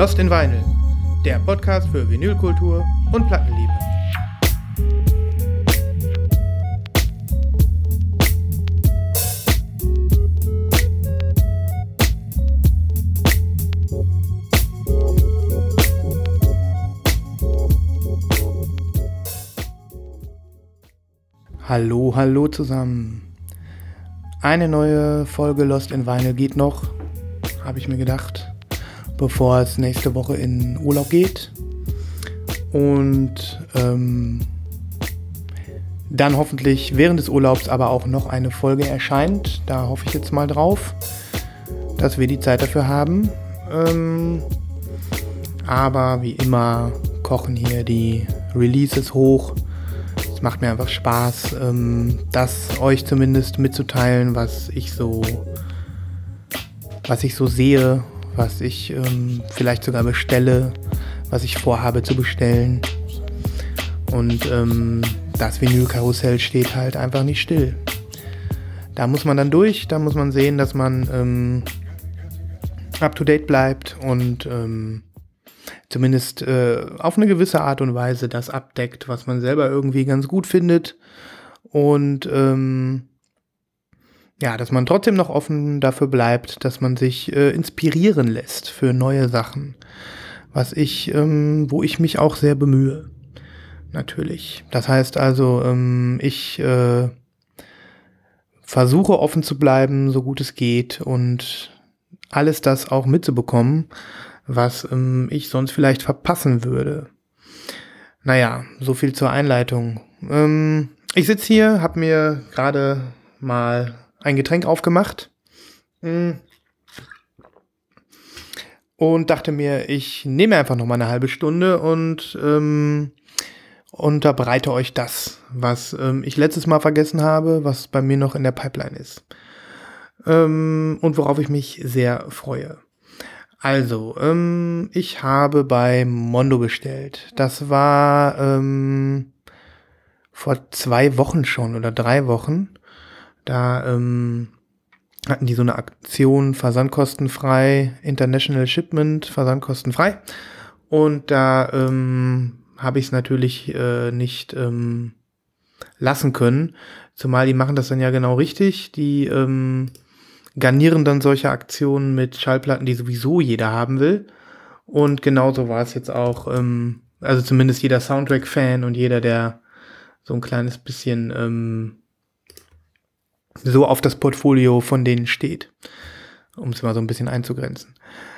Lost in Vinyl, der Podcast für Vinylkultur und Plattenliebe. Hallo, hallo zusammen. Eine neue Folge Lost in Vinyl geht noch, habe ich mir gedacht, bevor es nächste Woche in Urlaub geht. Und ähm, dann hoffentlich während des Urlaubs aber auch noch eine Folge erscheint. Da hoffe ich jetzt mal drauf, dass wir die Zeit dafür haben. Ähm, aber wie immer kochen hier die Releases hoch es macht mir einfach Spaß, ähm, das euch zumindest mitzuteilen, was ich so, was ich so sehe, was ich ähm, vielleicht sogar bestelle, was ich vorhabe zu bestellen. Und ähm, das Vinylkarussell steht halt einfach nicht still. Da muss man dann durch, da muss man sehen, dass man ähm, up to date bleibt und ähm, zumindest äh, auf eine gewisse Art und Weise das abdeckt, was man selber irgendwie ganz gut findet. Und ähm, ja, dass man trotzdem noch offen dafür bleibt, dass man sich äh, inspirieren lässt für neue Sachen. Was ich, ähm, wo ich mich auch sehr bemühe. Natürlich. Das heißt also, ähm, ich äh, versuche offen zu bleiben, so gut es geht und alles das auch mitzubekommen, was ähm, ich sonst vielleicht verpassen würde. Naja, so viel zur Einleitung. Ähm, ich sitze hier, habe mir gerade mal ein Getränk aufgemacht mm. und dachte mir, ich nehme einfach noch mal eine halbe Stunde und ähm, unterbreite euch das, was ähm, ich letztes Mal vergessen habe, was bei mir noch in der Pipeline ist ähm, und worauf ich mich sehr freue. Also, ähm, ich habe bei Mondo bestellt. Das war ähm, vor zwei Wochen schon oder drei Wochen. Da ähm, hatten die so eine Aktion versandkostenfrei, International Shipment versandkostenfrei. Und da ähm, habe ich es natürlich äh, nicht ähm, lassen können. Zumal die machen das dann ja genau richtig. Die ähm, garnieren dann solche Aktionen mit Schallplatten, die sowieso jeder haben will. Und genauso war es jetzt auch, ähm, also zumindest jeder Soundtrack-Fan und jeder, der so ein kleines bisschen ähm, so auf das Portfolio von denen steht, um es mal so ein bisschen einzugrenzen.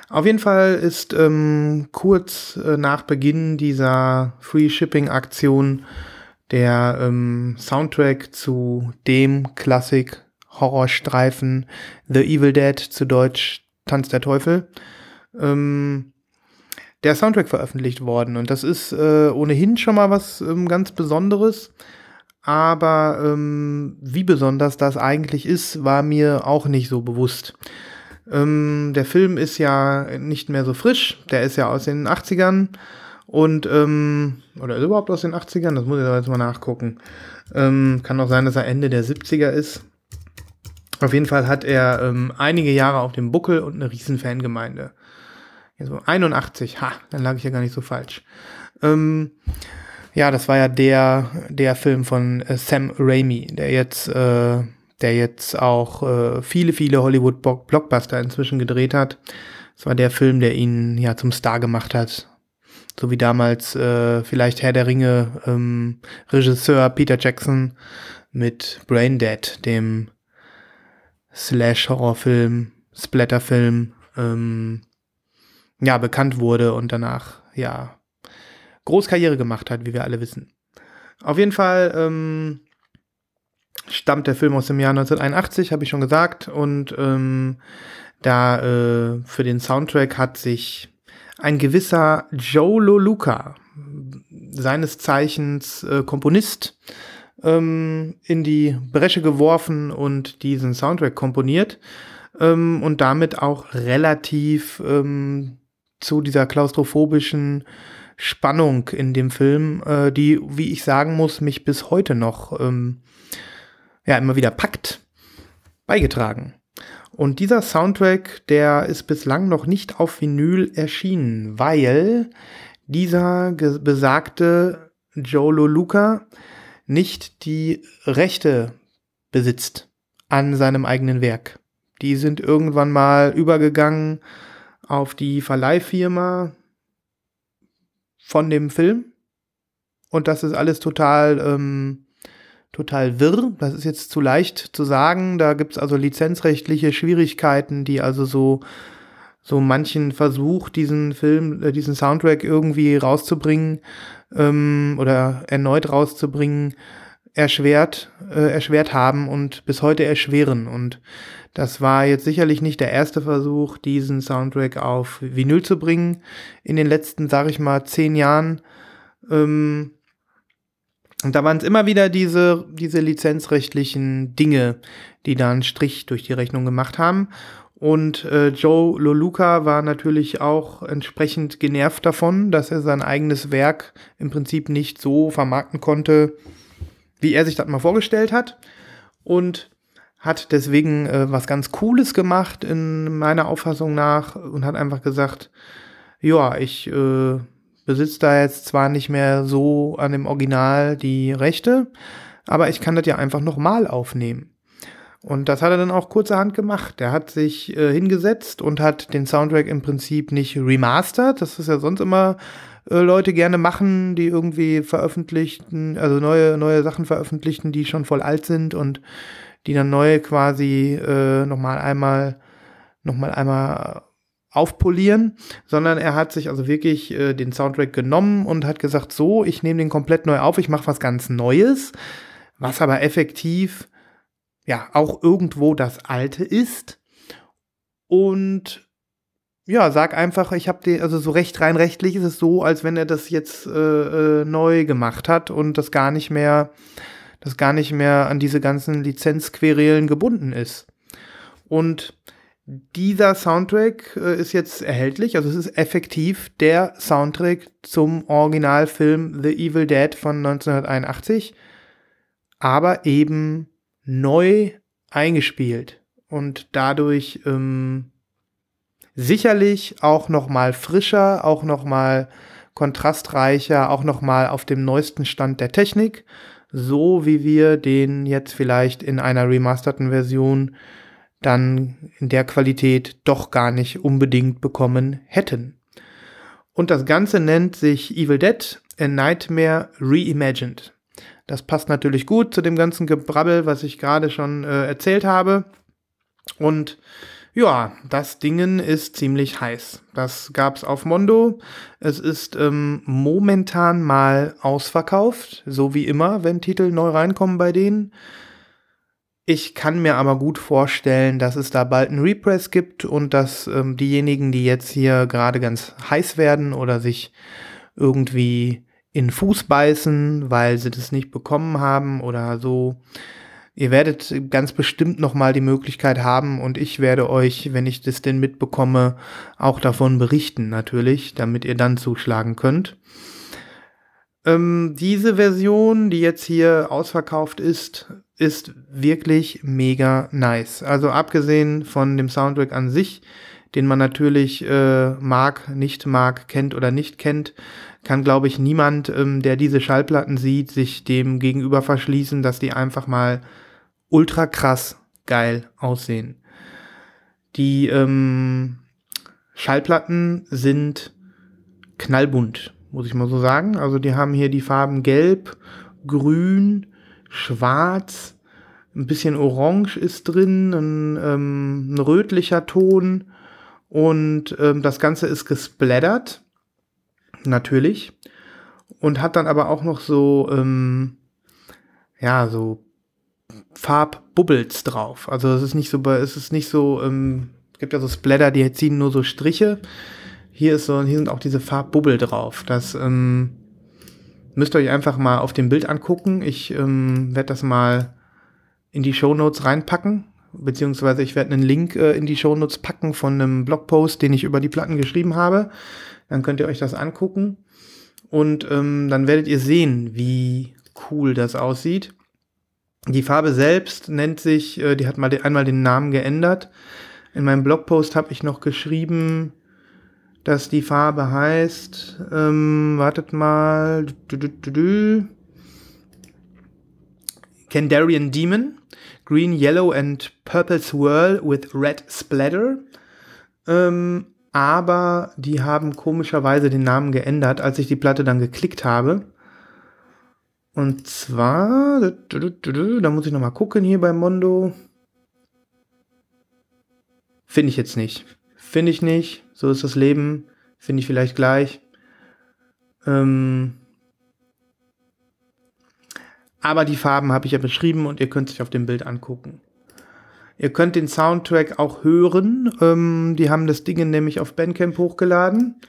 Auf jeden Fall ist ähm, kurz äh, nach Beginn dieser Free Shipping Aktion der ähm, Soundtrack zu dem Klassik Horrorstreifen The Evil Dead, zu Deutsch Tanz der Teufel, ähm, der Soundtrack veröffentlicht worden. Und das ist äh, ohnehin schon mal was ähm, ganz Besonderes. Aber ähm, wie besonders das eigentlich ist, war mir auch nicht so bewusst. Ähm, der Film ist ja nicht mehr so frisch, der ist ja aus den 80ern und ähm, oder ist überhaupt aus den 80ern, das muss ich jetzt mal nachgucken. Ähm, kann auch sein, dass er Ende der 70er ist. Auf jeden Fall hat er ähm, einige Jahre auf dem Buckel und eine riesen Fangemeinde. Also 81, ha, dann lag ich ja gar nicht so falsch. Ähm, ja, das war ja der, der Film von äh, Sam Raimi, der jetzt, äh, der jetzt auch äh, viele, viele Hollywood-Blockbuster inzwischen gedreht hat. Das war der Film, der ihn ja zum Star gemacht hat. So wie damals äh, vielleicht Herr der Ringe ähm, Regisseur Peter Jackson mit Braindead, dem Slash-Horrorfilm, Splatterfilm, ähm, ja, bekannt wurde und danach, ja, Großkarriere gemacht hat, wie wir alle wissen. Auf jeden Fall ähm, stammt der Film aus dem Jahr 1981, habe ich schon gesagt, und ähm, da äh, für den Soundtrack hat sich ein gewisser Joe Loluca, seines Zeichens äh, Komponist, ähm, in die Bresche geworfen und diesen Soundtrack komponiert ähm, und damit auch relativ ähm, zu dieser klaustrophobischen Spannung in dem Film, äh, die, wie ich sagen muss, mich bis heute noch ähm, ja immer wieder packt, beigetragen. Und dieser Soundtrack, der ist bislang noch nicht auf Vinyl erschienen, weil dieser besagte Joe Loluca nicht die Rechte besitzt an seinem eigenen Werk. Die sind irgendwann mal übergegangen auf die Verleihfirma von dem Film. Und das ist alles total, ähm, total wirr. Das ist jetzt zu leicht zu sagen. Da gibt es also lizenzrechtliche Schwierigkeiten, die also so, so manchen Versuch, diesen Film, äh, diesen Soundtrack irgendwie rauszubringen ähm, oder erneut rauszubringen, erschwert, äh, erschwert haben und bis heute erschweren. Und das war jetzt sicherlich nicht der erste Versuch, diesen Soundtrack auf Vinyl zu bringen. In den letzten, sag ich mal, zehn Jahren. Ähm, und da waren es immer wieder diese, diese lizenzrechtlichen Dinge, die da einen Strich durch die Rechnung gemacht haben. Und äh, Joe Loluca war natürlich auch entsprechend genervt davon, dass er sein eigenes Werk im Prinzip nicht so vermarkten konnte, wie er sich das mal vorgestellt hat. Und hat deswegen äh, was ganz Cooles gemacht, in meiner Auffassung nach, und hat einfach gesagt, ja, ich äh, besitze da jetzt zwar nicht mehr so an dem Original die Rechte, aber ich kann das ja einfach nochmal aufnehmen. Und das hat er dann auch kurzerhand gemacht. Er hat sich äh, hingesetzt und hat den Soundtrack im Prinzip nicht remastert. Das ist ja sonst immer äh, Leute gerne machen, die irgendwie veröffentlichten, also neue, neue Sachen veröffentlichten, die schon voll alt sind und die dann neu quasi äh, nochmal einmal, nochmal einmal aufpolieren, sondern er hat sich also wirklich äh, den Soundtrack genommen und hat gesagt, so, ich nehme den komplett neu auf, ich mache was ganz Neues, was aber effektiv ja auch irgendwo das Alte ist. Und ja, sag einfach, ich habe den, also so recht rein rechtlich ist es so, als wenn er das jetzt äh, äh, neu gemacht hat und das gar nicht mehr das gar nicht mehr an diese ganzen Lizenzquerelen gebunden ist. Und dieser Soundtrack äh, ist jetzt erhältlich, also es ist effektiv der Soundtrack zum Originalfilm The Evil Dead von 1981, aber eben neu eingespielt und dadurch ähm, sicherlich auch noch mal frischer, auch noch mal kontrastreicher, auch noch mal auf dem neuesten Stand der Technik so wie wir den jetzt vielleicht in einer remasterten Version dann in der Qualität doch gar nicht unbedingt bekommen hätten. Und das Ganze nennt sich Evil Dead, A Nightmare Reimagined. Das passt natürlich gut zu dem ganzen Gebrabbel, was ich gerade schon äh, erzählt habe. Und ja, das Dingen ist ziemlich heiß. Das gab's auf Mondo. Es ist ähm, momentan mal ausverkauft, so wie immer, wenn Titel neu reinkommen bei denen. Ich kann mir aber gut vorstellen, dass es da bald einen Repress gibt und dass ähm, diejenigen, die jetzt hier gerade ganz heiß werden oder sich irgendwie in Fuß beißen, weil sie das nicht bekommen haben oder so, Ihr werdet ganz bestimmt noch mal die Möglichkeit haben und ich werde euch, wenn ich das denn mitbekomme, auch davon berichten natürlich, damit ihr dann zuschlagen könnt. Ähm, diese Version, die jetzt hier ausverkauft ist, ist wirklich mega nice. Also abgesehen von dem Soundtrack an sich, den man natürlich äh, mag, nicht mag, kennt oder nicht kennt, kann, glaube ich, niemand, ähm, der diese Schallplatten sieht, sich dem gegenüber verschließen, dass die einfach mal ultra krass geil aussehen. Die ähm, Schallplatten sind knallbunt, muss ich mal so sagen. Also die haben hier die Farben gelb, grün, schwarz, ein bisschen orange ist drin, ein, ähm, ein rötlicher Ton und ähm, das Ganze ist gesplattert, natürlich, und hat dann aber auch noch so, ähm, ja, so Farbbubbles drauf. Also es ist nicht so, es ist nicht so, ähm, es gibt ja so Splatter, die ziehen nur so Striche. Hier ist so, hier sind auch diese Farbbubble drauf. Das ähm, müsst ihr euch einfach mal auf dem Bild angucken. Ich ähm, werde das mal in die Show Notes reinpacken, beziehungsweise ich werde einen Link äh, in die Show Notes packen von einem Blogpost, den ich über die Platten geschrieben habe. Dann könnt ihr euch das angucken und ähm, dann werdet ihr sehen, wie cool das aussieht. Die Farbe selbst nennt sich, äh, die hat mal einmal den Namen geändert. In meinem Blogpost habe ich noch geschrieben, dass die Farbe heißt, ähm, wartet mal, du, du, du, du, Kandarian Demon, Green, Yellow and Purple Swirl with Red Splatter. Ähm, aber die haben komischerweise den Namen geändert, als ich die Platte dann geklickt habe. Und zwar, da muss ich nochmal gucken hier bei Mondo. Finde ich jetzt nicht. Finde ich nicht. So ist das Leben. Finde ich vielleicht gleich. Ähm aber die Farben habe ich ja beschrieben und ihr könnt sich auf dem Bild angucken. Ihr könnt den Soundtrack auch hören. Ähm, die haben das Ding nämlich auf Bandcamp hochgeladen.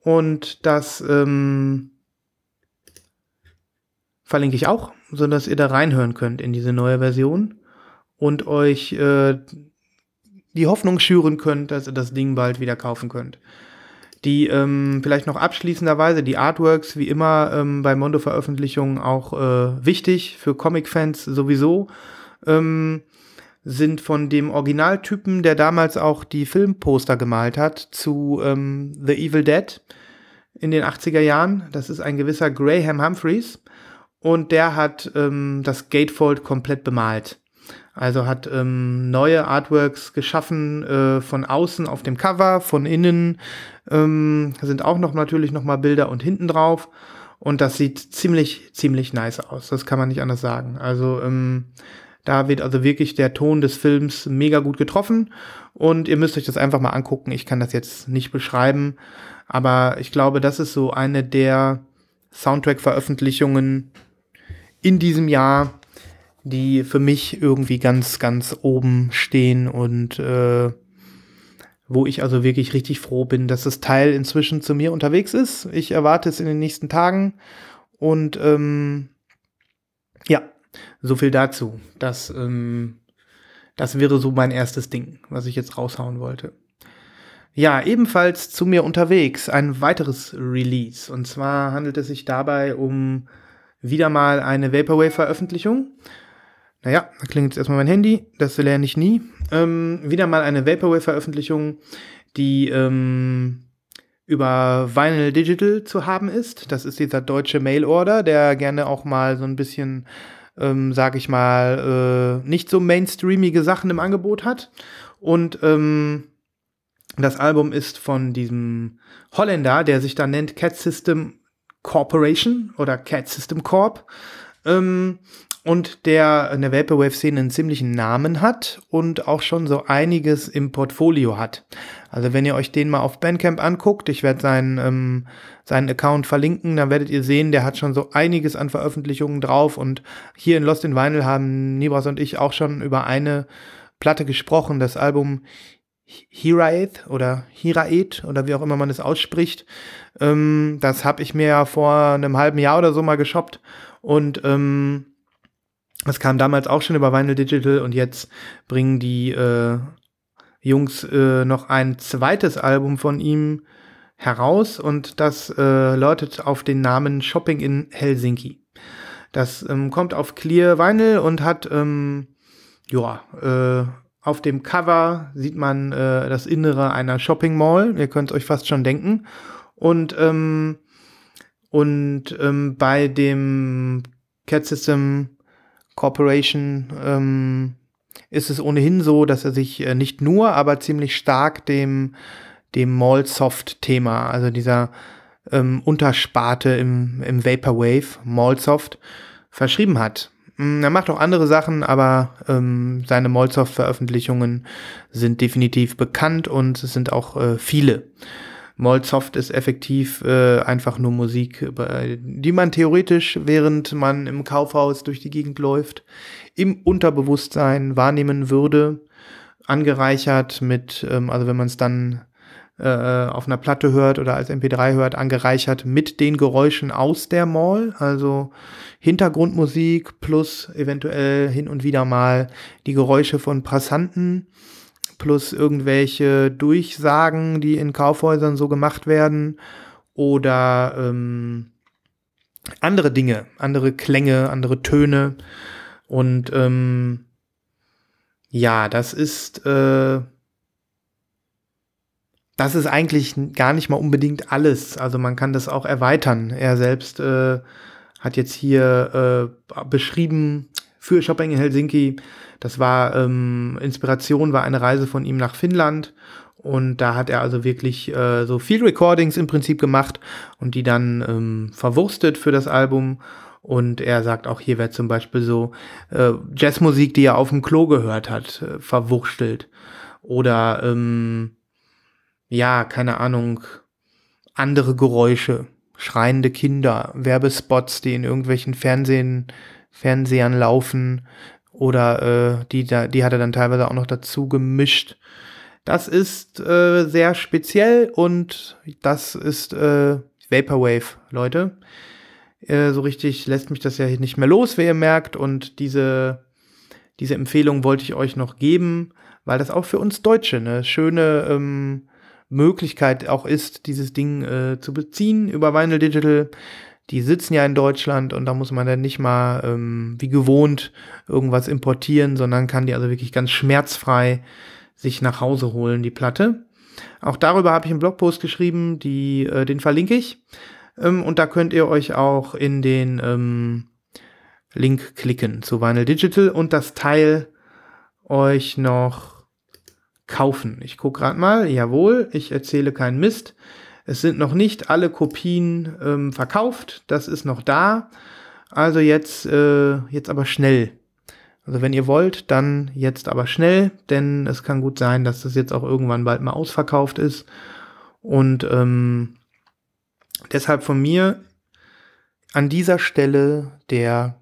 Und das ähm, verlinke ich auch, sodass ihr da reinhören könnt in diese neue Version und euch äh, die Hoffnung schüren könnt, dass ihr das Ding bald wieder kaufen könnt. Die ähm, vielleicht noch abschließenderweise, die Artworks, wie immer ähm, bei Mondo-Veröffentlichungen auch äh, wichtig, für Comic-Fans sowieso. Ähm, sind von dem Originaltypen, der damals auch die Filmposter gemalt hat, zu ähm, The Evil Dead in den 80er Jahren. Das ist ein gewisser Graham Humphreys und der hat ähm, das Gatefold komplett bemalt. Also hat ähm, neue Artworks geschaffen äh, von außen auf dem Cover, von innen ähm, sind auch noch natürlich noch mal Bilder und hinten drauf und das sieht ziemlich ziemlich nice aus. Das kann man nicht anders sagen. Also ähm, da wird also wirklich der Ton des Films mega gut getroffen und ihr müsst euch das einfach mal angucken. Ich kann das jetzt nicht beschreiben, aber ich glaube, das ist so eine der Soundtrack-Veröffentlichungen in diesem Jahr, die für mich irgendwie ganz, ganz oben stehen und äh, wo ich also wirklich richtig froh bin, dass das Teil inzwischen zu mir unterwegs ist. Ich erwarte es in den nächsten Tagen und ähm, ja, so viel dazu. Das, ähm, das wäre so mein erstes Ding, was ich jetzt raushauen wollte. Ja, ebenfalls zu mir unterwegs ein weiteres Release. Und zwar handelt es sich dabei um wieder mal eine Vaporwave-Veröffentlichung. Naja, da klingt jetzt erstmal mein Handy, das lerne ich nie. Ähm, wieder mal eine Vaporwave-Veröffentlichung, die ähm, über Vinyl Digital zu haben ist. Das ist dieser deutsche Mail-Order, der gerne auch mal so ein bisschen ähm, sag ich mal, äh, nicht so mainstreamige Sachen im Angebot hat. Und ähm, das Album ist von diesem Holländer, der sich da nennt Cat System Corporation oder Cat System Corp. Ähm, und der in der Vaporwave-Szene einen ziemlichen Namen hat und auch schon so einiges im Portfolio hat. Also wenn ihr euch den mal auf Bandcamp anguckt, ich werde seinen, ähm, seinen Account verlinken, dann werdet ihr sehen, der hat schon so einiges an Veröffentlichungen drauf und hier in Lost in Vinyl haben Nibras und ich auch schon über eine Platte gesprochen, das Album Hiraeth oder Hiraeth oder wie auch immer man es ausspricht. Ähm, das habe ich mir ja vor einem halben Jahr oder so mal geshoppt und ähm, das kam damals auch schon über Vinyl Digital und jetzt bringen die äh, Jungs äh, noch ein zweites Album von ihm heraus und das äh, lautet auf den Namen Shopping in Helsinki. Das ähm, kommt auf Clear Vinyl und hat, ähm, ja, äh, auf dem Cover sieht man äh, das Innere einer Shopping Mall. Ihr könnt euch fast schon denken. Und, ähm, und ähm, bei dem Cat System Corporation ähm, ist es ohnehin so, dass er sich äh, nicht nur, aber ziemlich stark dem, dem Mallsoft-Thema, also dieser ähm, Untersparte im, im Vaporwave, Mallsoft, verschrieben hat. Mm, er macht auch andere Sachen, aber ähm, seine Mallsoft-Veröffentlichungen sind definitiv bekannt und es sind auch äh, viele. Molsoft ist effektiv äh, einfach nur Musik, die man theoretisch, während man im Kaufhaus durch die Gegend läuft, im Unterbewusstsein wahrnehmen würde, angereichert mit, ähm, also wenn man es dann äh, auf einer Platte hört oder als MP3 hört, angereichert mit den Geräuschen aus der Mall, also Hintergrundmusik plus eventuell hin und wieder mal die Geräusche von Passanten plus irgendwelche Durchsagen, die in Kaufhäusern so gemacht werden oder ähm, andere Dinge, andere Klänge, andere Töne. Und ähm, ja, das ist, äh, das ist eigentlich gar nicht mal unbedingt alles. Also man kann das auch erweitern. Er selbst äh, hat jetzt hier äh, beschrieben für Shopping in Helsinki. Das war ähm, Inspiration, war eine Reise von ihm nach Finnland. Und da hat er also wirklich äh, so Field Recordings im Prinzip gemacht und die dann ähm, verwurstet für das Album. Und er sagt auch, hier wäre zum Beispiel so äh, Jazzmusik, die er auf dem Klo gehört hat, äh, verwurstelt. Oder ähm, ja, keine Ahnung, andere Geräusche, schreiende Kinder, Werbespots, die in irgendwelchen Fernsehen, Fernsehern laufen oder äh, die, die hat er dann teilweise auch noch dazu gemischt. Das ist äh, sehr speziell und das ist äh, Vaporwave, Leute. Äh, so richtig lässt mich das ja nicht mehr los, wie ihr merkt. Und diese, diese Empfehlung wollte ich euch noch geben, weil das auch für uns Deutsche eine schöne ähm, Möglichkeit auch ist, dieses Ding äh, zu beziehen über Vinyl Digital. Die sitzen ja in Deutschland und da muss man dann nicht mal ähm, wie gewohnt irgendwas importieren, sondern kann die also wirklich ganz schmerzfrei sich nach Hause holen, die Platte. Auch darüber habe ich einen Blogpost geschrieben, die, äh, den verlinke ich. Ähm, und da könnt ihr euch auch in den ähm, Link klicken zu Vinyl Digital und das Teil euch noch kaufen. Ich gucke gerade mal, jawohl, ich erzähle keinen Mist. Es sind noch nicht alle Kopien ähm, verkauft, das ist noch da. Also jetzt, äh, jetzt aber schnell. Also wenn ihr wollt, dann jetzt aber schnell, denn es kann gut sein, dass das jetzt auch irgendwann bald mal ausverkauft ist. Und ähm, deshalb von mir an dieser Stelle der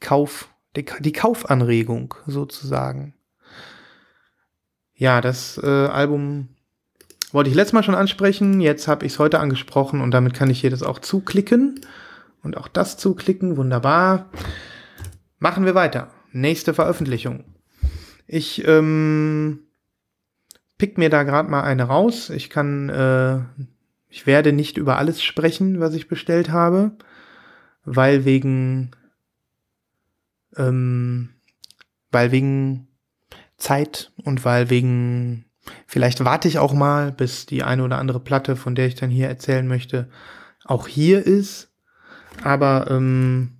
Kauf, die, die Kaufanregung sozusagen. Ja, das äh, Album wollte ich letztes Mal schon ansprechen. Jetzt habe ich es heute angesprochen und damit kann ich hier das auch zuklicken. Und auch das zuklicken. Wunderbar. Machen wir weiter. Nächste Veröffentlichung. Ich ähm, pick mir da gerade mal eine raus. Ich kann, äh, ich werde nicht über alles sprechen, was ich bestellt habe, weil wegen, ähm, weil wegen Zeit und weil wegen, vielleicht warte ich auch mal, bis die eine oder andere Platte, von der ich dann hier erzählen möchte, auch hier ist. Aber ähm,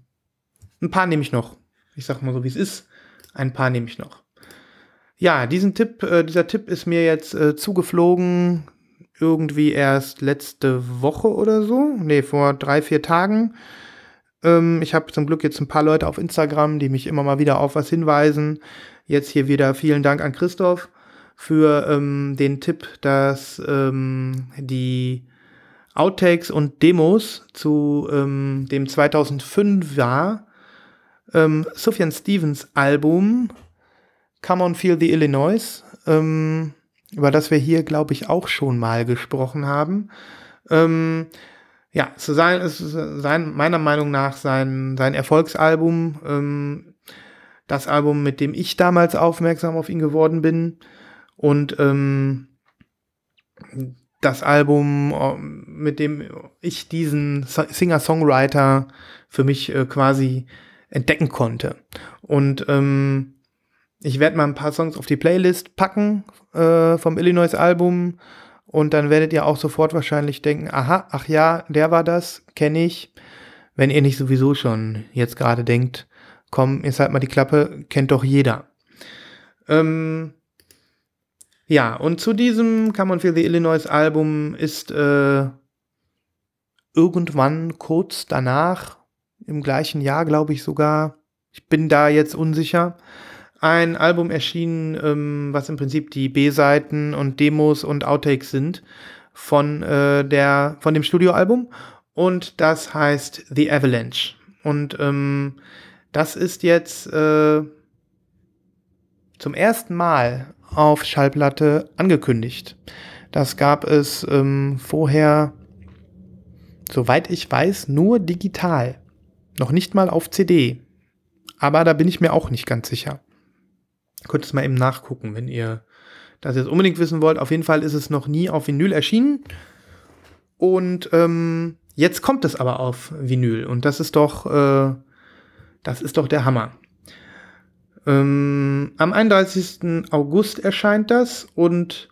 ein paar nehme ich noch. Ich sag mal so, wie es ist. Ein paar nehme ich noch. Ja, diesen Tipp, äh, dieser Tipp ist mir jetzt äh, zugeflogen, irgendwie erst letzte Woche oder so. Nee, vor drei, vier Tagen. Ähm, ich habe zum Glück jetzt ein paar Leute auf Instagram, die mich immer mal wieder auf was hinweisen. Jetzt hier wieder vielen Dank an Christoph für ähm, den Tipp, dass ähm, die Outtakes und Demos zu ähm, dem 2005 war ähm, Sufjan Stevens Album Come on Feel the Illinois, ähm, über das wir hier, glaube ich, auch schon mal gesprochen haben. Ähm, ja, zu sein, ist sein, meiner Meinung nach sein, sein Erfolgsalbum. Ähm, das Album, mit dem ich damals aufmerksam auf ihn geworden bin. Und ähm, das Album, äh, mit dem ich diesen Singer-Songwriter für mich äh, quasi entdecken konnte. Und ähm, ich werde mal ein paar Songs auf die Playlist packen äh, vom Illinois-Album. Und dann werdet ihr auch sofort wahrscheinlich denken, aha, ach ja, der war das, kenne ich. Wenn ihr nicht sowieso schon jetzt gerade denkt, komm, jetzt halt mal die Klappe, kennt doch jeder. Ähm, ja, und zu diesem Come on Feel the Illinois Album ist äh, irgendwann kurz danach, im gleichen Jahr, glaube ich sogar, ich bin da jetzt unsicher, ein Album erschienen, ähm, was im Prinzip die B-Seiten und Demos und Outtakes sind von äh, der von dem Studioalbum. Und das heißt The Avalanche. Und ähm, das ist jetzt äh, zum ersten Mal auf Schallplatte angekündigt. Das gab es ähm, vorher, soweit ich weiß, nur digital. Noch nicht mal auf CD. Aber da bin ich mir auch nicht ganz sicher. Könnt es mal eben nachgucken, wenn ihr das jetzt unbedingt wissen wollt. Auf jeden Fall ist es noch nie auf Vinyl erschienen. Und ähm, jetzt kommt es aber auf Vinyl. Und das ist doch äh, das ist doch der Hammer. Ähm, am 31. August erscheint das und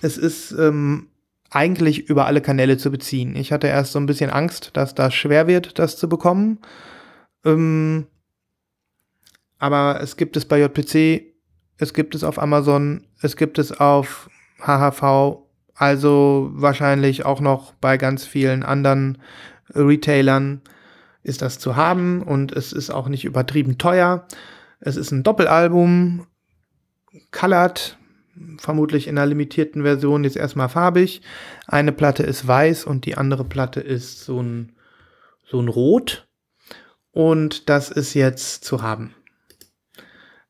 es ist ähm, eigentlich über alle Kanäle zu beziehen. Ich hatte erst so ein bisschen Angst, dass das schwer wird, das zu bekommen. Ähm, aber es gibt es bei JPC, es gibt es auf Amazon, es gibt es auf HHV, also wahrscheinlich auch noch bei ganz vielen anderen Retailern ist das zu haben und es ist auch nicht übertrieben teuer. Es ist ein Doppelalbum, colored, vermutlich in einer limitierten Version jetzt erstmal farbig. Eine Platte ist weiß und die andere Platte ist so ein, so ein Rot. Und das ist jetzt zu haben.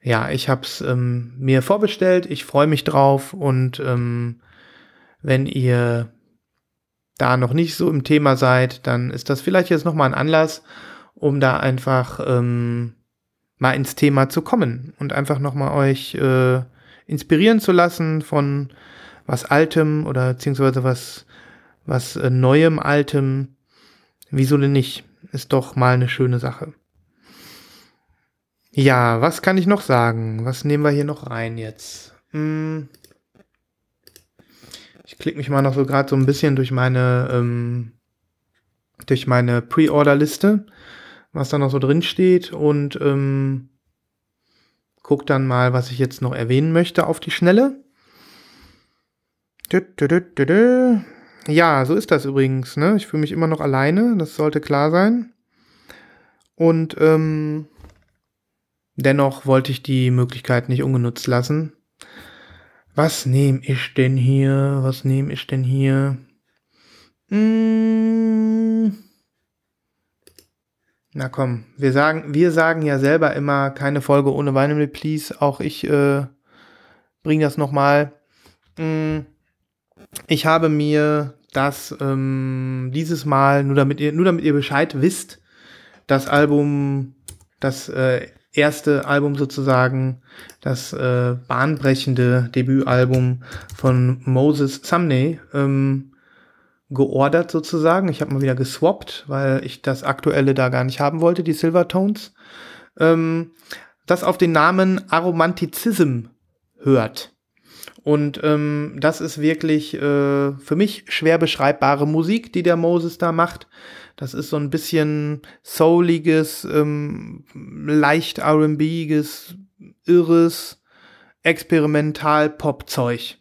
Ja, ich habe es ähm, mir vorbestellt. Ich freue mich drauf. Und ähm, wenn ihr da noch nicht so im Thema seid, dann ist das vielleicht jetzt nochmal ein Anlass, um da einfach ähm, mal ins Thema zu kommen und einfach nochmal euch äh, inspirieren zu lassen von was Altem oder beziehungsweise was, was äh, Neuem, Altem. Wieso denn nicht? Ist doch mal eine schöne Sache. Ja, was kann ich noch sagen? Was nehmen wir hier noch rein jetzt? Hm. Ich klicke mich mal noch so gerade so ein bisschen durch meine ähm, durch meine Pre-Order-Liste, was da noch so drin steht und ähm, guck dann mal, was ich jetzt noch erwähnen möchte auf die Schnelle. Ja, so ist das übrigens. Ne? Ich fühle mich immer noch alleine, das sollte klar sein. Und ähm, dennoch wollte ich die Möglichkeit nicht ungenutzt lassen. Was nehme ich denn hier? Was nehme ich denn hier? Mmh. Na komm, wir sagen, wir sagen ja selber immer keine Folge ohne Vinyl Please. Auch ich äh, bringe das nochmal. Mm, ich habe mir das ähm, dieses Mal, nur damit ihr, nur damit ihr Bescheid wisst, das Album, das äh, erste Album sozusagen, das äh, bahnbrechende Debütalbum von Moses Sumney, ähm, geordert sozusagen. Ich habe mal wieder geswappt, weil ich das aktuelle da gar nicht haben wollte, die Silvertones. Ähm, das auf den Namen Aromantizism hört. Und ähm, das ist wirklich äh, für mich schwer beschreibbare Musik, die der Moses da macht. Das ist so ein bisschen souliges, ähm, leicht R&Biges, irres, experimental Pop-Zeug.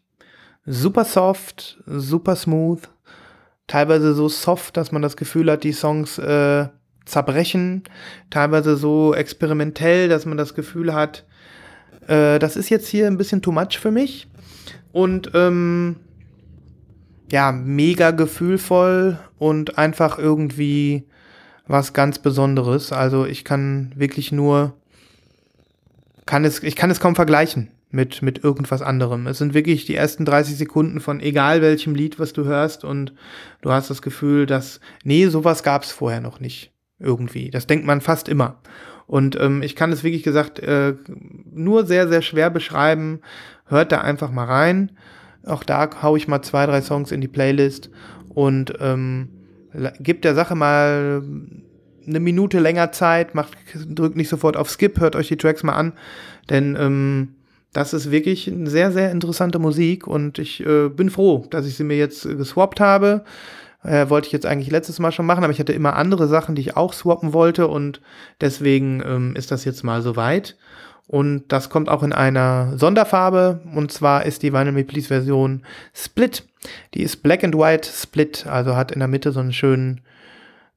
Super soft, super smooth, teilweise so soft, dass man das Gefühl hat, die Songs äh, zerbrechen, teilweise so experimentell, dass man das Gefühl hat, äh, das ist jetzt hier ein bisschen too much für mich. Und ähm, ja, mega gefühlvoll und einfach irgendwie was ganz Besonderes. Also ich kann wirklich nur, kann es, ich kann es kaum vergleichen mit, mit irgendwas anderem. Es sind wirklich die ersten 30 Sekunden von egal welchem Lied, was du hörst und du hast das Gefühl, dass, nee, sowas gab es vorher noch nicht. Irgendwie. Das denkt man fast immer. Und ähm, ich kann es wirklich gesagt äh, nur sehr, sehr schwer beschreiben. Hört da einfach mal rein. Auch da hau ich mal zwei, drei Songs in die Playlist und ähm, gibt der Sache mal eine Minute länger Zeit, macht, drückt nicht sofort auf Skip, hört euch die Tracks mal an, denn ähm, das ist wirklich sehr, sehr interessante Musik und ich äh, bin froh, dass ich sie mir jetzt geswappt habe. Äh, wollte ich jetzt eigentlich letztes Mal schon machen, aber ich hatte immer andere Sachen, die ich auch swappen wollte und deswegen ähm, ist das jetzt mal soweit. Und das kommt auch in einer Sonderfarbe und zwar ist die Vinyl Me Please Version Split. Die ist Black and White Split, also hat in der Mitte so einen schönen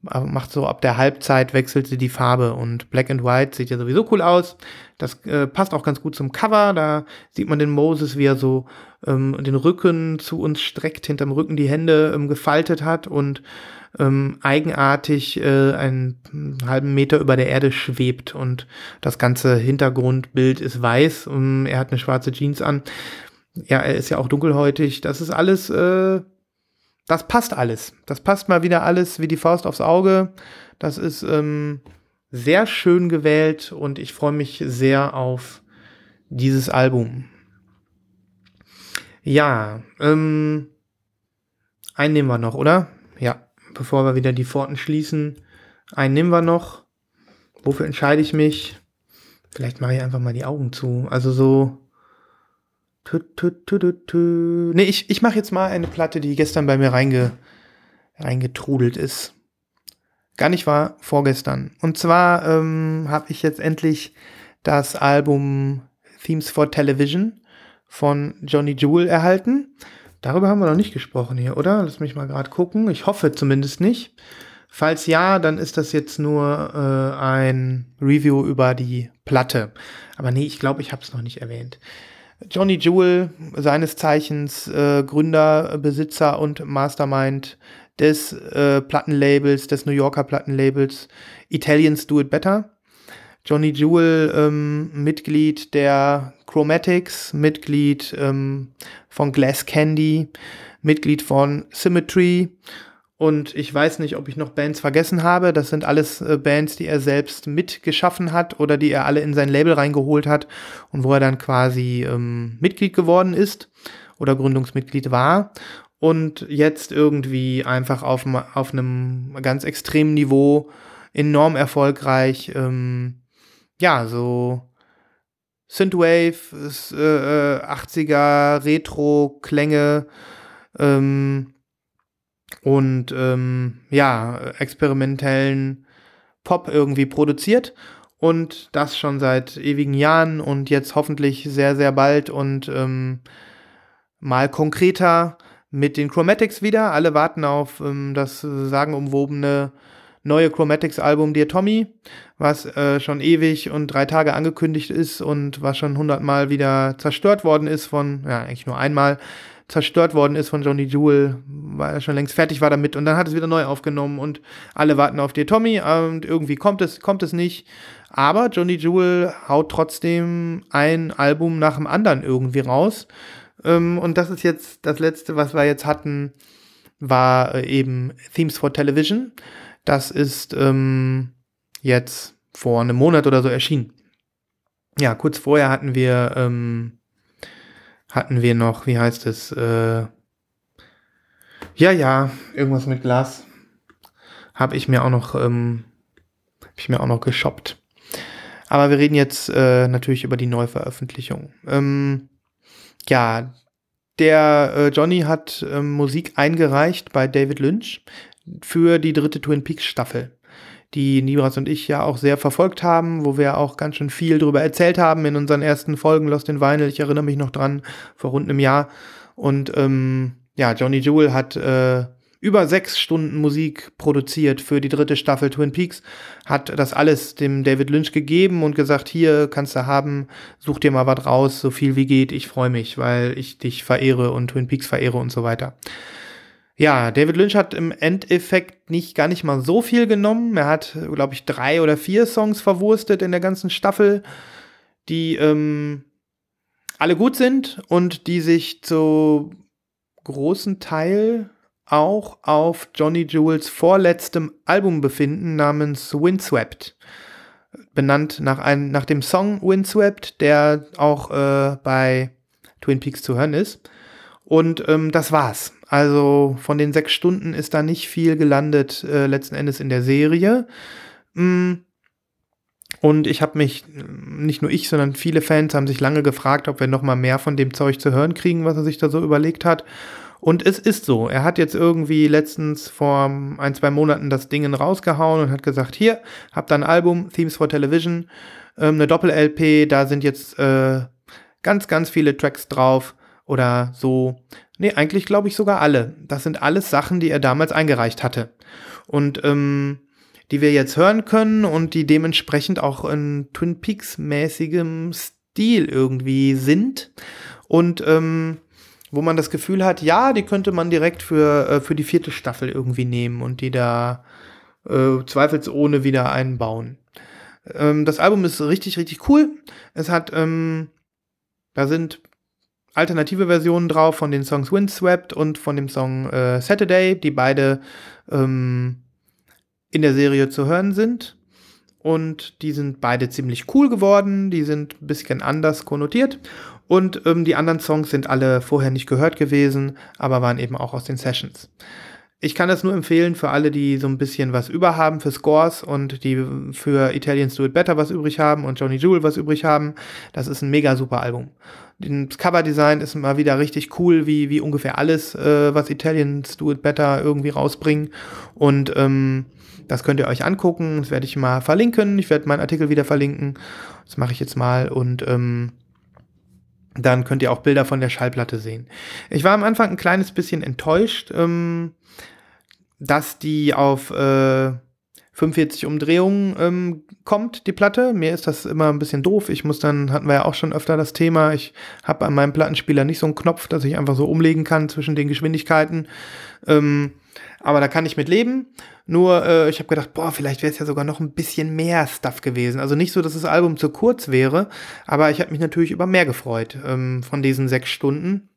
macht so ab der Halbzeit wechselt sie die Farbe und Black and White sieht ja sowieso cool aus. Das äh, passt auch ganz gut zum Cover. Da sieht man den Moses, wie er so ähm, den Rücken zu uns streckt, hinterm Rücken die Hände ähm, gefaltet hat und ähm, eigenartig äh, einen halben Meter über der Erde schwebt und das ganze Hintergrundbild ist weiß und er hat eine schwarze Jeans an. Ja, er ist ja auch dunkelhäutig. Das ist alles äh, das passt alles. Das passt mal wieder alles wie die Faust aufs Auge. Das ist ähm, sehr schön gewählt und ich freue mich sehr auf dieses Album. Ja, ähm, einen nehmen wir noch, oder? Ja, bevor wir wieder die Pforten schließen. Einen nehmen wir noch. Wofür entscheide ich mich? Vielleicht mache ich einfach mal die Augen zu. Also so. Nee, ich, ich mache jetzt mal eine Platte, die gestern bei mir reinge, reingetrudelt ist. Gar nicht wahr, vorgestern. Und zwar ähm, habe ich jetzt endlich das Album Themes for Television von Johnny Jewel erhalten. Darüber haben wir noch nicht gesprochen hier, oder? Lass mich mal gerade gucken. Ich hoffe zumindest nicht. Falls ja, dann ist das jetzt nur äh, ein Review über die Platte. Aber nee, ich glaube, ich habe es noch nicht erwähnt. Johnny Jewel, seines Zeichens äh, Gründer, Besitzer und Mastermind des äh, Plattenlabels, des New Yorker Plattenlabels Italians Do It Better. Johnny Jewel, ähm, Mitglied der Chromatics, Mitglied ähm, von Glass Candy, Mitglied von Symmetry und ich weiß nicht, ob ich noch Bands vergessen habe. Das sind alles äh, Bands, die er selbst mitgeschaffen hat oder die er alle in sein Label reingeholt hat und wo er dann quasi ähm, Mitglied geworden ist oder Gründungsmitglied war. Und jetzt irgendwie einfach auf, auf einem ganz extremen Niveau enorm erfolgreich, ähm, ja, so Synthwave, äh, 80er, Retro-Klänge, ähm, und ähm, ja, experimentellen Pop irgendwie produziert und das schon seit ewigen Jahren und jetzt hoffentlich sehr, sehr bald und ähm, mal konkreter mit den Chromatics wieder. Alle warten auf ähm, das sagenumwobene neue Chromatics-Album Dear Tommy, was äh, schon ewig und drei Tage angekündigt ist und was schon hundertmal wieder zerstört worden ist von, ja, eigentlich nur einmal zerstört worden ist von Johnny Jewel, weil er schon längst fertig war damit und dann hat es wieder neu aufgenommen und alle warten auf dir Tommy und irgendwie kommt es, kommt es nicht. Aber Johnny Jewel haut trotzdem ein Album nach dem anderen irgendwie raus. Ähm, und das ist jetzt das letzte, was wir jetzt hatten, war äh, eben Themes for Television. Das ist ähm, jetzt vor einem Monat oder so erschienen. Ja, kurz vorher hatten wir ähm, hatten wir noch, wie heißt es? Äh, ja, ja, irgendwas mit Glas. Habe ich mir auch noch, ähm, hab ich mir auch noch geshoppt. Aber wir reden jetzt äh, natürlich über die Neuveröffentlichung. Ähm, ja, der äh, Johnny hat ähm, Musik eingereicht bei David Lynch für die dritte Twin Peaks Staffel die Nibras und ich ja auch sehr verfolgt haben, wo wir auch ganz schön viel darüber erzählt haben in unseren ersten Folgen Lost in Vinyl. Ich erinnere mich noch dran, vor rund einem Jahr. Und ähm, ja, Johnny Jewel hat äh, über sechs Stunden Musik produziert für die dritte Staffel Twin Peaks, hat das alles dem David Lynch gegeben und gesagt, hier kannst du haben, such dir mal was raus, so viel wie geht, ich freue mich, weil ich dich verehre und Twin Peaks verehre und so weiter. Ja, David Lynch hat im Endeffekt nicht gar nicht mal so viel genommen. Er hat, glaube ich, drei oder vier Songs verwurstet in der ganzen Staffel, die ähm, alle gut sind und die sich zu großen Teil auch auf Johnny Jewels vorletztem Album befinden namens Windswept. Benannt nach, einem, nach dem Song Windswept, der auch äh, bei Twin Peaks zu hören ist. Und ähm, das war's. Also von den sechs Stunden ist da nicht viel gelandet, äh, letzten Endes in der Serie. Mm. Und ich habe mich, nicht nur ich, sondern viele Fans haben sich lange gefragt, ob wir noch mal mehr von dem Zeug zu hören kriegen, was er sich da so überlegt hat. Und es ist so. Er hat jetzt irgendwie letztens vor ein, zwei Monaten das Ding rausgehauen und hat gesagt, hier, habt ihr ein Album, Themes for Television, ähm, eine Doppel-LP, da sind jetzt äh, ganz, ganz viele Tracks drauf oder so. Nee, eigentlich glaube ich sogar alle. Das sind alles Sachen, die er damals eingereicht hatte. Und ähm, die wir jetzt hören können und die dementsprechend auch in Twin Peaks mäßigem Stil irgendwie sind. Und ähm, wo man das Gefühl hat, ja, die könnte man direkt für, äh, für die vierte Staffel irgendwie nehmen und die da äh, zweifelsohne wieder einbauen. Ähm, das Album ist richtig, richtig cool. Es hat, ähm, da sind alternative Versionen drauf von den Songs Windswept und von dem Song äh, Saturday, die beide ähm, in der Serie zu hören sind. Und die sind beide ziemlich cool geworden, die sind ein bisschen anders konnotiert. Und ähm, die anderen Songs sind alle vorher nicht gehört gewesen, aber waren eben auch aus den Sessions. ich kann das nur empfehlen für alle, die so ein bisschen was überhaben für Scores und die für Italians Do It Better was übrig haben und Johnny Jewel was übrig haben. Das ist ein mega super Album. Das Coverdesign ist mal wieder richtig cool, wie, wie ungefähr alles, äh, was Italians Do It Better irgendwie rausbringen. Und ähm, das könnt ihr euch angucken. Das werde ich mal verlinken. Ich werde meinen Artikel wieder verlinken. Das mache ich jetzt mal. Und ähm, dann könnt ihr auch Bilder von der Schallplatte sehen. Ich war am Anfang ein kleines bisschen enttäuscht. Ähm, dass die auf äh, 45 Umdrehungen ähm, kommt, die Platte. Mir ist das immer ein bisschen doof. Ich muss dann, hatten wir ja auch schon öfter das Thema, ich habe an meinem Plattenspieler nicht so einen Knopf, dass ich einfach so umlegen kann zwischen den Geschwindigkeiten. Ähm, aber da kann ich mit leben. Nur, äh, ich habe gedacht, boah, vielleicht wäre es ja sogar noch ein bisschen mehr Stuff gewesen. Also nicht so, dass das Album zu kurz wäre, aber ich habe mich natürlich über mehr gefreut ähm, von diesen sechs Stunden.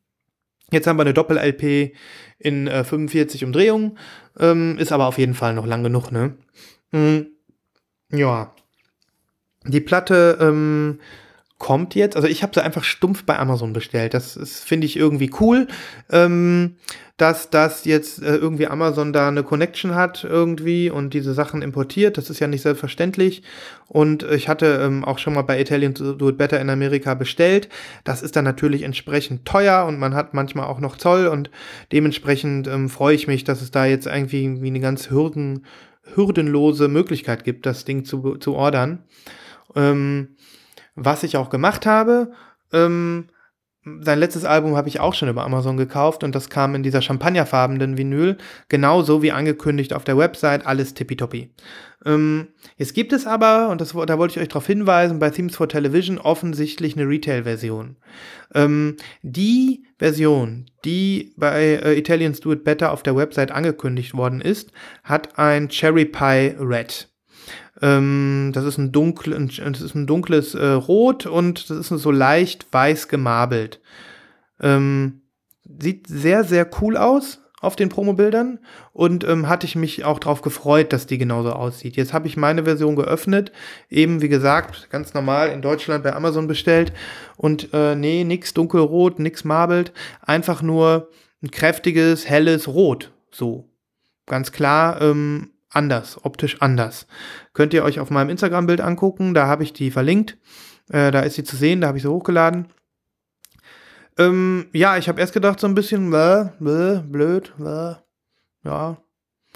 Jetzt haben wir eine Doppel-LP in äh, 45 Umdrehungen, ähm, ist aber auf jeden Fall noch lang genug, ne? Mhm. Ja. Die Platte ähm, kommt jetzt, also ich habe sie einfach stumpf bei Amazon bestellt. Das finde ich irgendwie cool, ähm, dass das jetzt äh, irgendwie Amazon da eine Connection hat irgendwie und diese Sachen importiert. Das ist ja nicht selbstverständlich. Und ich hatte ähm, auch schon mal bei Italian Do It Better in Amerika bestellt. Das ist dann natürlich entsprechend teuer und man hat manchmal auch noch Zoll und dementsprechend ähm, freue ich mich, dass es da jetzt irgendwie wie eine ganz hürden, hürdenlose Möglichkeit gibt, das Ding zu, zu ordern. Ähm, was ich auch gemacht habe, ähm, sein letztes Album habe ich auch schon über Amazon gekauft und das kam in dieser champagnerfarbenen Vinyl, genauso wie angekündigt auf der Website, alles tippitoppi. Ähm, jetzt gibt es aber, und das, da wollte ich euch darauf hinweisen, bei Themes for Television offensichtlich eine Retail-Version. Ähm, die Version, die bei äh, Italians Do It Better auf der Website angekündigt worden ist, hat ein Cherry Pie Red. Ähm, das, ist ein dunkel, das ist ein dunkles äh, Rot und das ist so leicht weiß gemarbelt. Ähm, sieht sehr, sehr cool aus auf den Promobildern und ähm, hatte ich mich auch darauf gefreut, dass die genauso aussieht. Jetzt habe ich meine Version geöffnet, eben wie gesagt, ganz normal in Deutschland bei Amazon bestellt und äh, nee, nix dunkelrot, nix marbelt, einfach nur ein kräftiges, helles Rot, so. Ganz klar, ähm, anders, optisch anders. Könnt ihr euch auf meinem Instagram-Bild angucken, da habe ich die verlinkt. Äh, da ist sie zu sehen, da habe ich sie hochgeladen. Ähm, ja, ich habe erst gedacht, so ein bisschen, bläh, bläh, blöd, bläh, ja.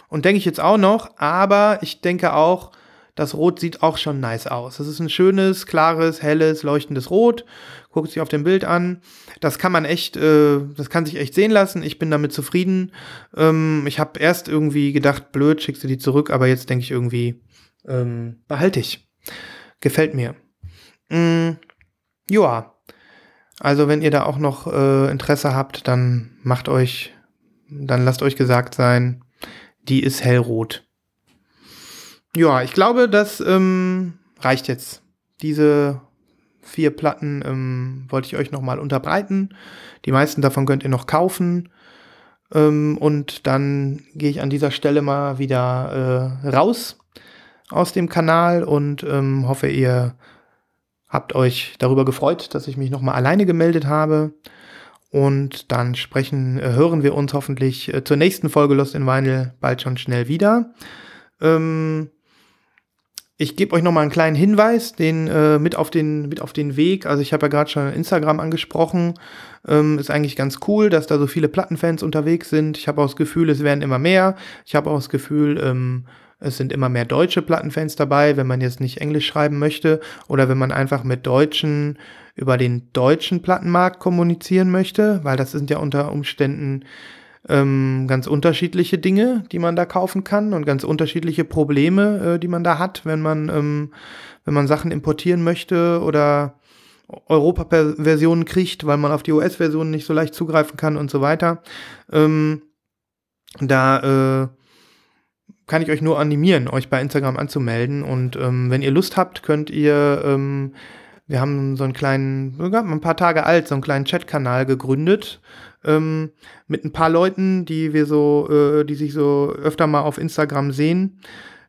Und denke ich jetzt auch noch, aber ich denke auch, das Rot sieht auch schon nice aus. Das ist ein schönes, klares, helles, leuchtendes Rot. Guckt sich auf dem Bild an. Das kann man echt, äh, das kann sich echt sehen lassen. Ich bin damit zufrieden. Ähm, ich habe erst irgendwie gedacht, blöd, schickst du die zurück, aber jetzt denke ich irgendwie, ähm, behalte ich. Gefällt mir. Mm, ja. Also wenn ihr da auch noch äh, Interesse habt, dann macht euch, dann lasst euch gesagt sein, die ist hellrot. Ja, ich glaube, das ähm, reicht jetzt. Diese vier Platten ähm, wollte ich euch nochmal unterbreiten. Die meisten davon könnt ihr noch kaufen. Ähm, und dann gehe ich an dieser Stelle mal wieder äh, raus aus dem Kanal und ähm, hoffe, ihr habt euch darüber gefreut, dass ich mich nochmal alleine gemeldet habe. Und dann sprechen, äh, hören wir uns hoffentlich äh, zur nächsten Folge Lost in Vinyl bald schon schnell wieder. Ähm, ich gebe euch noch mal einen kleinen Hinweis, den äh, mit auf den mit auf den Weg. Also ich habe ja gerade schon Instagram angesprochen. Ähm, ist eigentlich ganz cool, dass da so viele Plattenfans unterwegs sind. Ich habe auch das Gefühl, es werden immer mehr. Ich habe auch das Gefühl, ähm, es sind immer mehr deutsche Plattenfans dabei, wenn man jetzt nicht Englisch schreiben möchte oder wenn man einfach mit Deutschen über den deutschen Plattenmarkt kommunizieren möchte, weil das sind ja unter Umständen ähm, ganz unterschiedliche Dinge, die man da kaufen kann und ganz unterschiedliche Probleme, äh, die man da hat, wenn man, ähm, wenn man Sachen importieren möchte oder Europa-Versionen kriegt, weil man auf die US-Versionen nicht so leicht zugreifen kann und so weiter. Ähm, da äh, kann ich euch nur animieren, euch bei Instagram anzumelden. Und ähm, wenn ihr Lust habt, könnt ihr, ähm, wir haben so einen kleinen, sogar ein paar Tage alt, so einen kleinen Chatkanal gegründet ähm, mit ein paar Leuten, die wir so, äh, die sich so öfter mal auf Instagram sehen.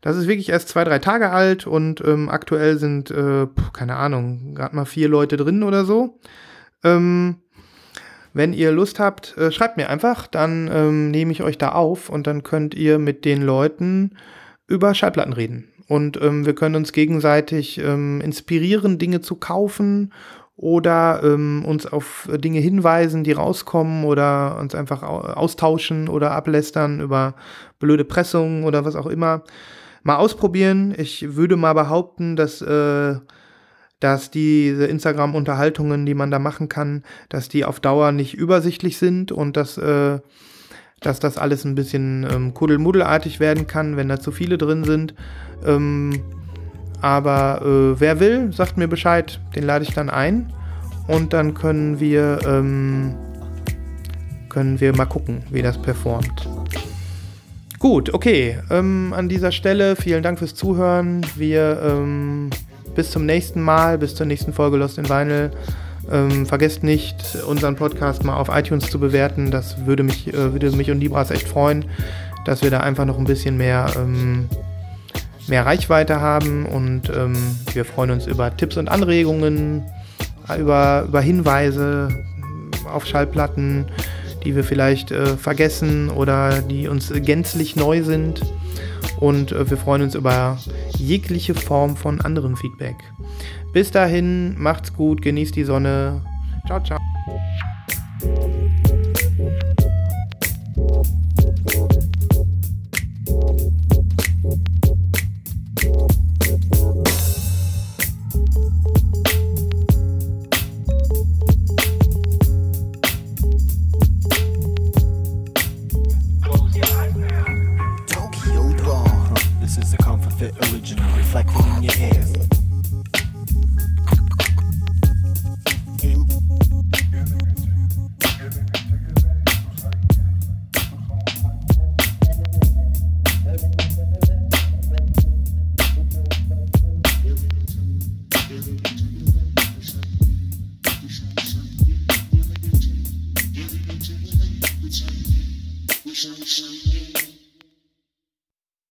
Das ist wirklich erst zwei, drei Tage alt und ähm, aktuell sind, äh, keine Ahnung, gerade mal vier Leute drin oder so. Ähm, wenn ihr Lust habt, äh, schreibt mir einfach, dann ähm, nehme ich euch da auf und dann könnt ihr mit den Leuten über Schallplatten reden. Und ähm, wir können uns gegenseitig ähm, inspirieren, Dinge zu kaufen oder ähm, uns auf Dinge hinweisen, die rauskommen oder uns einfach austauschen oder ablästern über blöde Pressungen oder was auch immer. Mal ausprobieren. Ich würde mal behaupten, dass, äh, dass diese Instagram-Unterhaltungen, die man da machen kann, dass die auf Dauer nicht übersichtlich sind und dass, äh, dass das alles ein bisschen ähm, kuddelmuddelartig werden kann, wenn da zu viele drin sind. Ähm, aber äh, wer will, sagt mir Bescheid, den lade ich dann ein und dann können wir, ähm, können wir mal gucken, wie das performt. Gut, okay. Ähm, an dieser Stelle vielen Dank fürs Zuhören. Wir ähm, bis zum nächsten Mal, bis zur nächsten Folge Lost in Vinyl. Ähm, vergesst nicht, unseren Podcast mal auf iTunes zu bewerten. Das würde mich, äh, würde mich und Libras echt freuen, dass wir da einfach noch ein bisschen mehr ähm, mehr Reichweite haben und ähm, wir freuen uns über Tipps und Anregungen, über, über Hinweise auf Schallplatten, die wir vielleicht äh, vergessen oder die uns gänzlich neu sind. Und äh, wir freuen uns über jegliche Form von anderem Feedback. Bis dahin, macht's gut, genießt die Sonne. Ciao, ciao.